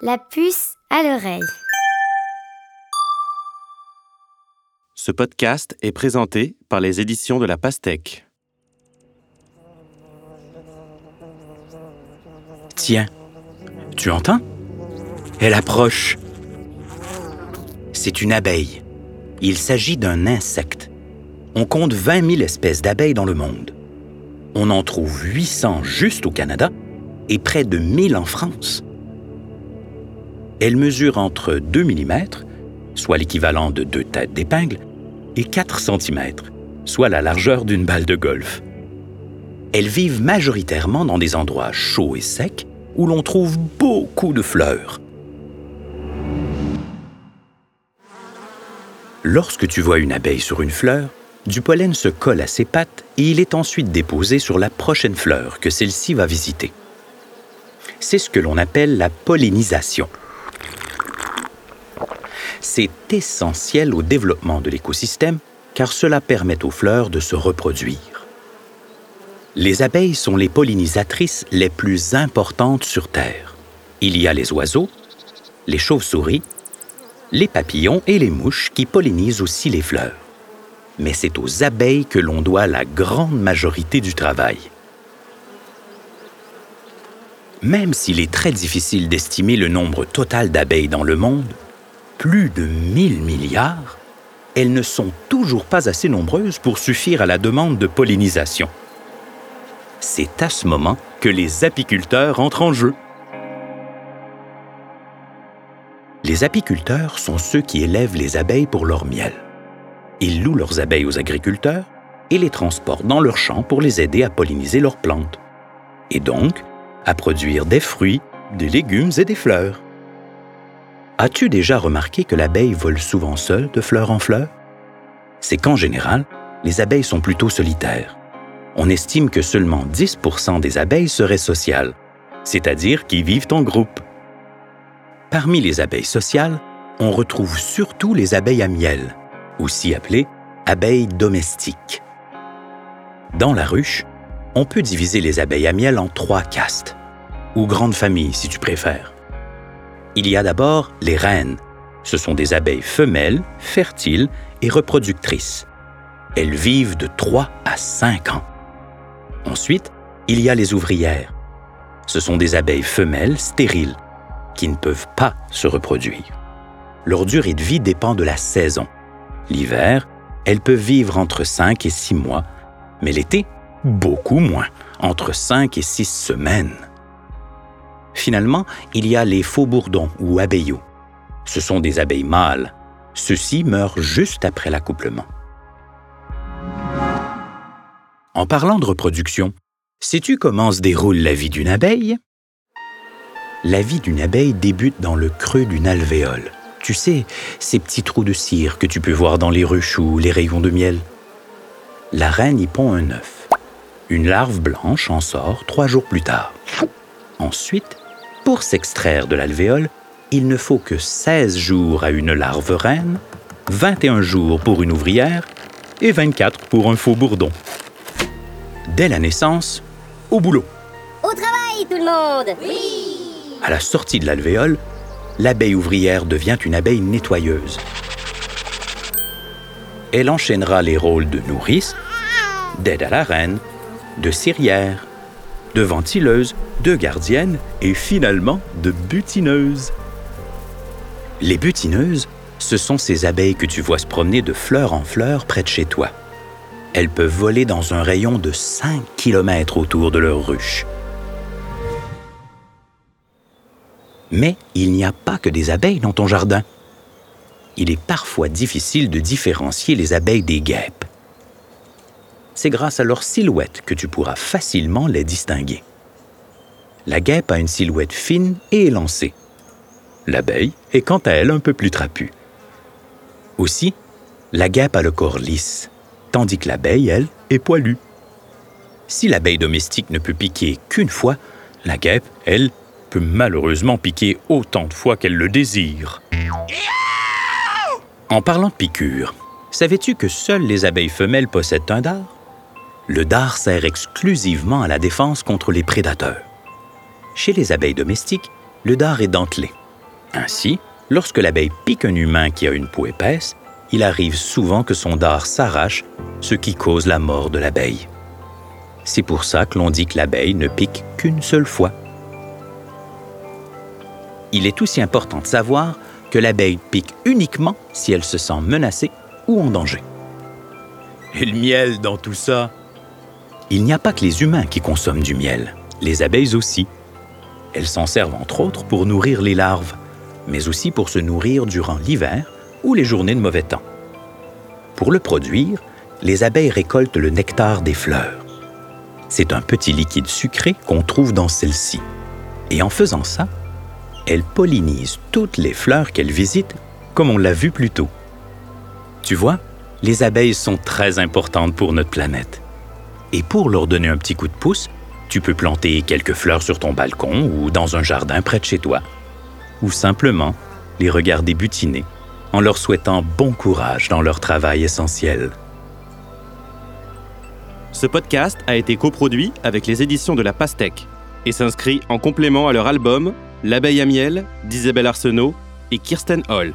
La puce à l'oreille. Ce podcast est présenté par les éditions de la Pastèque. Tiens, tu entends? Elle approche. C'est une abeille. Il s'agit d'un insecte. On compte 20 000 espèces d'abeilles dans le monde. On en trouve 800 juste au Canada et près de 1000 en France. Elle mesure entre 2 mm, soit l'équivalent de deux têtes d'épingle, et 4 cm, soit la largeur d'une balle de golf. Elles vivent majoritairement dans des endroits chauds et secs où l'on trouve beaucoup de fleurs. Lorsque tu vois une abeille sur une fleur, du pollen se colle à ses pattes et il est ensuite déposé sur la prochaine fleur que celle-ci va visiter. C'est ce que l'on appelle la pollinisation. C'est essentiel au développement de l'écosystème car cela permet aux fleurs de se reproduire. Les abeilles sont les pollinisatrices les plus importantes sur Terre. Il y a les oiseaux, les chauves-souris, les papillons et les mouches qui pollinisent aussi les fleurs. Mais c'est aux abeilles que l'on doit la grande majorité du travail. Même s'il est très difficile d'estimer le nombre total d'abeilles dans le monde, plus de 1000 milliards, elles ne sont toujours pas assez nombreuses pour suffire à la demande de pollinisation. C'est à ce moment que les apiculteurs entrent en jeu. Les apiculteurs sont ceux qui élèvent les abeilles pour leur miel. Ils louent leurs abeilles aux agriculteurs et les transportent dans leurs champs pour les aider à polliniser leurs plantes. Et donc, à produire des fruits, des légumes et des fleurs. As-tu déjà remarqué que l'abeille vole souvent seule de fleur en fleur? C'est qu'en général, les abeilles sont plutôt solitaires. On estime que seulement 10 des abeilles seraient sociales, c'est-à-dire qui vivent en groupe. Parmi les abeilles sociales, on retrouve surtout les abeilles à miel, aussi appelées abeilles domestiques. Dans la ruche, on peut diviser les abeilles à miel en trois castes ou grandes familles si tu préfères. Il y a d'abord les reines. Ce sont des abeilles femelles, fertiles et reproductrices. Elles vivent de 3 à 5 ans. Ensuite, il y a les ouvrières. Ce sont des abeilles femelles stériles qui ne peuvent pas se reproduire. Leur durée de vie dépend de la saison. L'hiver, elles peuvent vivre entre 5 et 6 mois, mais l'été, beaucoup moins, entre 5 et 6 semaines. Finalement, il y a les faux bourdons ou abeillots. Ce sont des abeilles mâles. Ceux-ci meurent juste après l'accouplement. En parlant de reproduction, sais-tu comment se déroule la vie d'une abeille? La vie d'une abeille débute dans le creux d'une alvéole. Tu sais, ces petits trous de cire que tu peux voir dans les ruches ou les rayons de miel. La reine y pond un œuf. Une larve blanche en sort trois jours plus tard. Ensuite, pour s'extraire de l'alvéole, il ne faut que 16 jours à une larve reine, 21 jours pour une ouvrière et 24 pour un faux bourdon. Dès la naissance, au boulot. Au travail, tout le monde Oui À la sortie de l'alvéole, l'abeille ouvrière devient une abeille nettoyeuse. Elle enchaînera les rôles de nourrice, d'aide à la reine, de cirière, de ventileuse, de gardienne et finalement de butineuse. Les butineuses, ce sont ces abeilles que tu vois se promener de fleur en fleur près de chez toi. Elles peuvent voler dans un rayon de 5 km autour de leur ruche. Mais il n'y a pas que des abeilles dans ton jardin. Il est parfois difficile de différencier les abeilles des guêpes. C'est grâce à leur silhouette que tu pourras facilement les distinguer. La guêpe a une silhouette fine et élancée. L'abeille est quant à elle un peu plus trapue. Aussi, la guêpe a le corps lisse, tandis que l'abeille, elle, est poilue. Si l'abeille domestique ne peut piquer qu'une fois, la guêpe, elle, peut malheureusement piquer autant de fois qu'elle le désire. En parlant de piqûres, savais-tu que seules les abeilles femelles possèdent un dard? Le dard sert exclusivement à la défense contre les prédateurs. Chez les abeilles domestiques, le dard est dentelé, Ainsi, lorsque l'abeille pique un humain qui a une peau épaisse, il arrive souvent que son dard s'arrache, ce qui cause la mort de l'abeille. C'est pour ça que l'on dit que l'abeille ne pique qu'une seule fois. Il est aussi important de savoir que l'abeille pique uniquement si elle se sent menacée ou en danger. Et le miel dans tout ça? Il n'y a pas que les humains qui consomment du miel, les abeilles aussi. Elles s'en servent entre autres pour nourrir les larves, mais aussi pour se nourrir durant l'hiver ou les journées de mauvais temps. Pour le produire, les abeilles récoltent le nectar des fleurs. C'est un petit liquide sucré qu'on trouve dans celle-ci. Et en faisant ça, elles pollinisent toutes les fleurs qu'elles visitent, comme on l'a vu plus tôt. Tu vois, les abeilles sont très importantes pour notre planète. Et pour leur donner un petit coup de pouce, tu peux planter quelques fleurs sur ton balcon ou dans un jardin près de chez toi. Ou simplement les regarder butiner en leur souhaitant bon courage dans leur travail essentiel. Ce podcast a été coproduit avec les éditions de la Pastèque et s'inscrit en complément à leur album L'abeille à miel d'Isabelle Arsenault et Kirsten Hall.